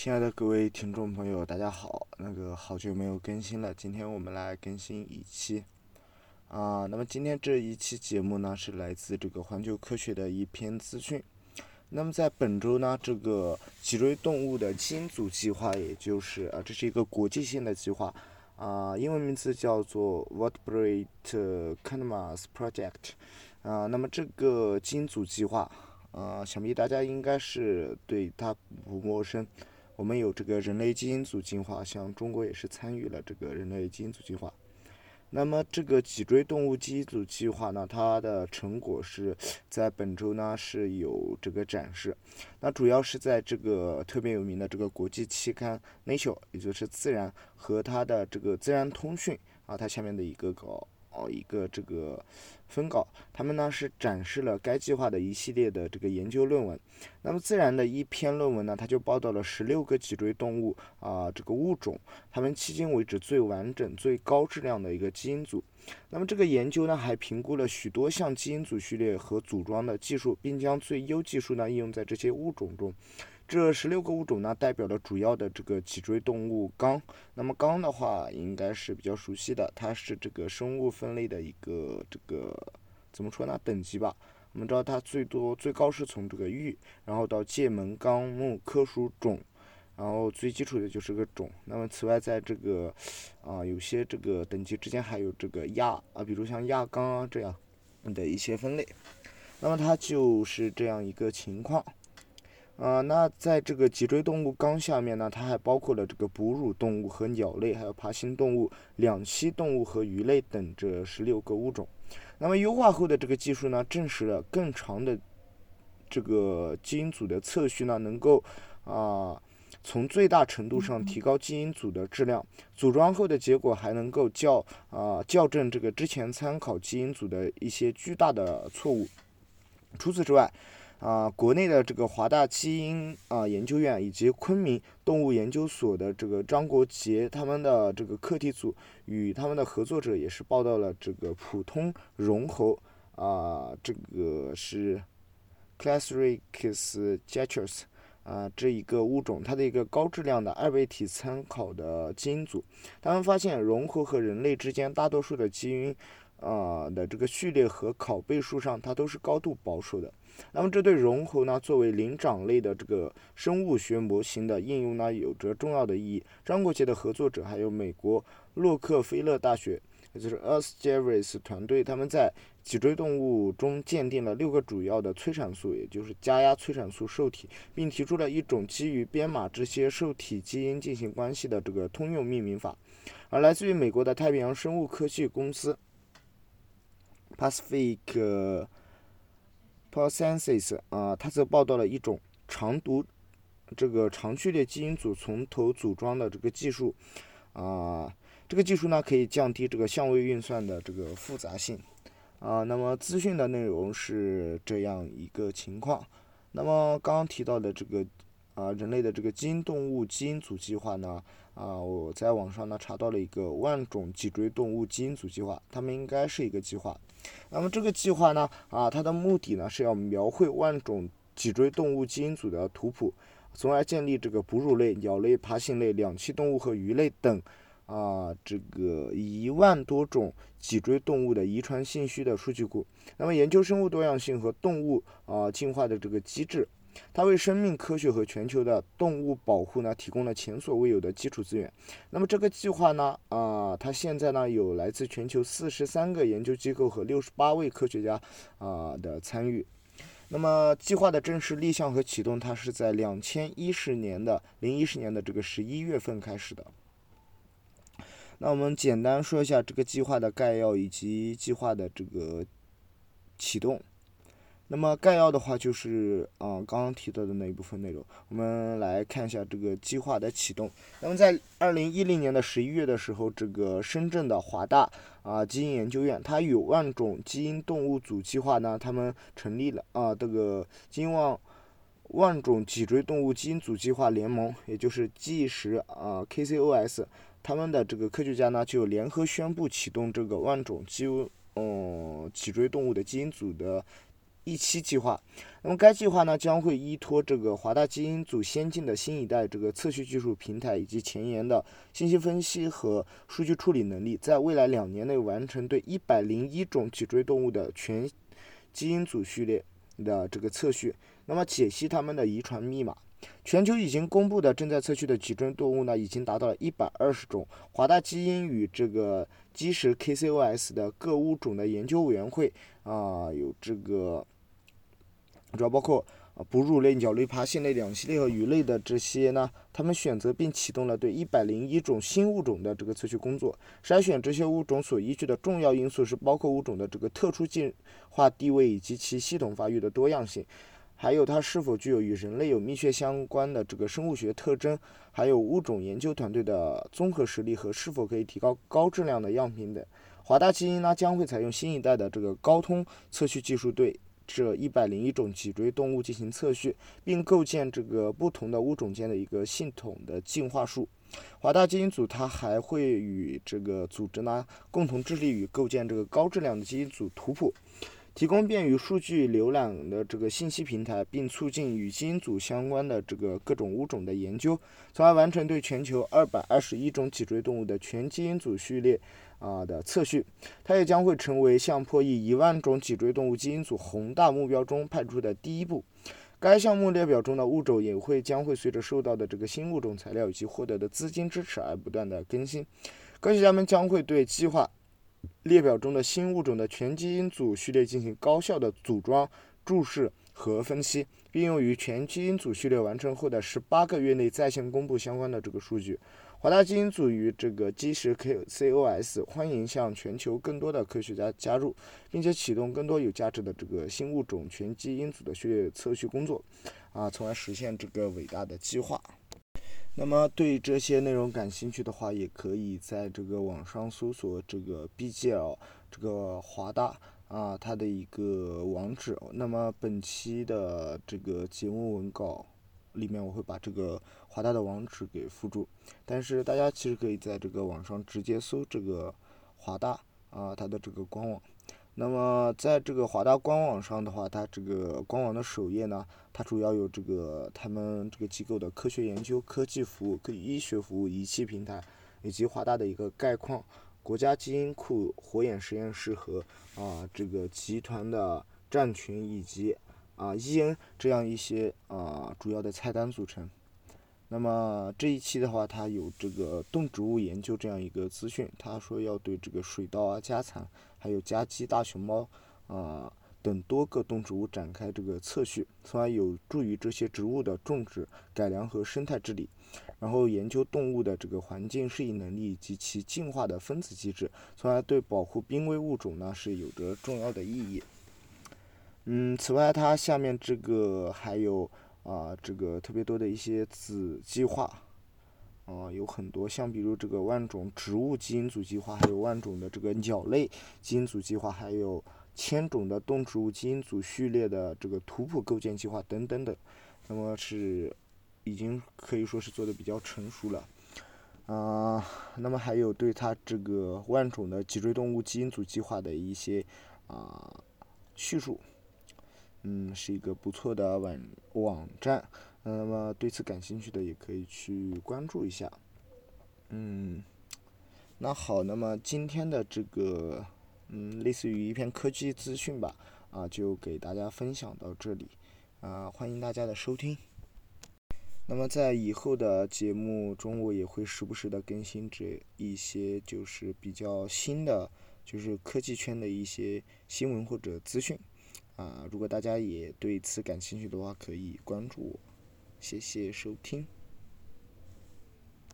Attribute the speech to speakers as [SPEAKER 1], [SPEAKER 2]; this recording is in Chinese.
[SPEAKER 1] 亲爱的各位听众朋友，大家好。那个好久没有更新了，今天我们来更新一期。啊，那么今天这一期节目呢，是来自这个环球科学的一篇资讯。那么在本周呢，这个脊椎动物的基因组计划，也就是啊，这是一个国际性的计划，啊，英文名字叫做 Vertebrate Canvas Project。啊，那么这个基因组计划，啊，想必大家应该是对它不陌生。我们有这个人类基因组进化，像中国也是参与了这个人类基因组进化。那么这个脊椎动物基因组计划呢，它的成果是在本周呢是有这个展示。那主要是在这个特别有名的这个国际期刊《Nature》，也就是《自然》和它的这个《自然通讯》啊，它下面的一个稿。哦，一个这个分稿，他们呢是展示了该计划的一系列的这个研究论文。那么自然的一篇论文呢，它就报道了十六个脊椎动物啊这个物种，它们迄今为止最完整、最高质量的一个基因组。那么这个研究呢还评估了许多项基因组序列和组装的技术，并将最优技术呢应用在这些物种中。这十六个物种呢，代表了主要的这个脊椎动物纲。那么纲的话，应该是比较熟悉的，它是这个生物分类的一个这个怎么说呢？等级吧。我们知道它最多最高是从这个玉，然后到界门纲目科属种，然后最基础的就是个种。那么此外，在这个啊有些这个等级之间还有这个亚啊，比如像亚纲啊这样的一些分类。那么它就是这样一个情况。啊，那在这个脊椎动物纲下面呢，它还包括了这个哺乳动物和鸟类，还有爬行动物、两栖动物和鱼类等这十六个物种。那么优化后的这个技术呢，证实了更长的这个基因组的测序呢，能够啊从最大程度上提高基因组的质量。组装后的结果还能够校啊校正这个之前参考基因组的一些巨大的错误。除此之外，啊，国内的这个华大基因啊研究院以及昆明动物研究所的这个张国杰他们的这个课题组与他们的合作者也是报道了这个普通绒猴啊，这个是 Classrix jatus 啊这一个物种，它的一个高质量的二倍体参考的基因组，他们发现绒猴和人类之间大多数的基因啊的这个序列和拷贝数上，它都是高度保守的。那么这对绒猴呢，作为灵长类的这个生物学模型的应用呢，有着重要的意义。张国杰的合作者还有美国洛克菲勒大学，也就是 Earth Jervis 团队，他们在脊椎动物中鉴定了六个主要的催产素，也就是加压催产素受体，并提出了一种基于编码这些受体基因进行关系的这个通用命名法。而来自于美国的太平洋生物科技公司 Pacific。p r o c e s s 啊，它则报道了一种长读这个长序列基因组从头组装的这个技术啊，这个技术呢可以降低这个相位运算的这个复杂性啊。那么资讯的内容是这样一个情况。那么刚刚提到的这个啊人类的这个基因动物基因组计划呢啊，我在网上呢查到了一个万种脊椎动物基因组计划，它们应该是一个计划。那么这个计划呢，啊，它的目的呢是要描绘万种脊椎动物基因组的图谱，从而建立这个哺乳类、鸟类、爬行类、两栖动物和鱼类等，啊，这个一万多种脊椎动物的遗传信息的数据库。那么研究生物多样性和动物啊进化的这个机制。它为生命科学和全球的动物保护呢提供了前所未有的基础资源。那么这个计划呢，啊，它现在呢有来自全球四十三个研究机构和六十八位科学家啊的参与。那么计划的正式立项和启动，它是在两千一十年的零一十年的这个十一月份开始的。那我们简单说一下这个计划的概要以及计划的这个启动。那么概要的话就是啊刚刚提到的那一部分内容，我们来看一下这个计划的启动。那么在二零一零年的十一月的时候，这个深圳的华大啊基因研究院，它与万种基因动物组计划呢，他们成立了啊这个金万万种脊椎动物基因组计划联盟，也就是 G 十啊 KCOS，他们的这个科学家呢就联合宣布启动这个万种基嗯脊椎动物的基因组的。一期计划。那么该计划呢将会依托这个华大基因组先进的新一代这个测序技术平台以及前沿的信息分析和数据处理能力，在未来两年内完成对一百零一种脊椎动物的全基因组序列的这个测序，那么解析它们的遗传密码。全球已经公布的正在测序的脊椎动物呢，已经达到了一百二十种。华大基因与这个基石 KCOS 的各物种的研究委员会啊，有这个主要包括啊哺乳类、鸟类、爬行类、两栖类和鱼类的这些呢，他们选择并启动了对一百零一种新物种的这个测序工作。筛选这些物种所依据的重要因素是包括物种的这个特殊进化地位以及其系统发育的多样性。还有它是否具有与人类有密切相关的这个生物学特征，还有物种研究团队的综合实力和是否可以提高高质量的样品等。华大基因呢将会采用新一代的这个高通测序技术，对这一百零一种脊椎动物进行测序，并构建这个不同的物种间的一个系统的进化树。华大基因组它还会与这个组织呢共同致力于构建这个高质量的基因组图谱。提供便于数据浏览的这个信息平台，并促进与基因组相关的这个各种物种的研究，从而完成对全球二百二十一种脊椎动物的全基因组序列啊的测序。它也将会成为向破译一万种脊椎动物基因组宏大目标中迈出的第一步。该项目列表中的物种也会将会随着收到的这个新物种材料以及获得的资金支持而不断的更新。科学家们将会对计划。列表中的新物种的全基因组序列进行高效的组装、注释和分析，并用于全基因组序列完成后的十八个月内在线公布相关的这个数据。华大基因组与这个基石 KCOS 欢迎向全球更多的科学家加入，并且启动更多有价值的这个新物种全基因组的序列测序工作，啊，从而实现这个伟大的计划。那么对这些内容感兴趣的话，也可以在这个网上搜索这个 BGL 这个华大啊，它的一个网址。那么本期的这个节目文稿里面，我会把这个华大的网址给附注。但是大家其实可以在这个网上直接搜这个华大啊，它的这个官网。那么在这个华大官网上的话，它这个官网的首页呢，它主要有这个他们这个机构的科学研究、科技服务、科医学服务、仪器平台，以及华大的一个概况、国家基因库、火眼实验室和啊这个集团的战群以及啊 EN 这样一些啊主要的菜单组成。那么这一期的话，它有这个动植物研究这样一个资讯，他说要对这个水稻啊、家蚕。还有家鸡、大熊猫啊等多个动植物展开这个测序，从而有助于这些植物的种植、改良和生态治理。然后研究动物的这个环境适应能力及其进化的分子机制，从而对保护濒危物种呢是有着重要的意义。嗯，此外，它下面这个还有啊这个特别多的一些子计划。啊，有很多，像比如这个万种植物基因组计划，还有万种的这个鸟类基因组计划，还有千种的动植物基因组序列的这个图谱构建计划等等等，那么是已经可以说是做的比较成熟了。啊，那么还有对它这个万种的脊椎动物基因组计划的一些啊叙述，嗯，是一个不错的网网站。那么对此感兴趣的也可以去关注一下。嗯，那好，那么今天的这个嗯，类似于一篇科技资讯吧，啊，就给大家分享到这里，啊，欢迎大家的收听。那么在以后的节目中，我也会时不时的更新这一些就是比较新的，就是科技圈的一些新闻或者资讯。啊，如果大家也对此感兴趣的话，可以关注我。谢谢收听。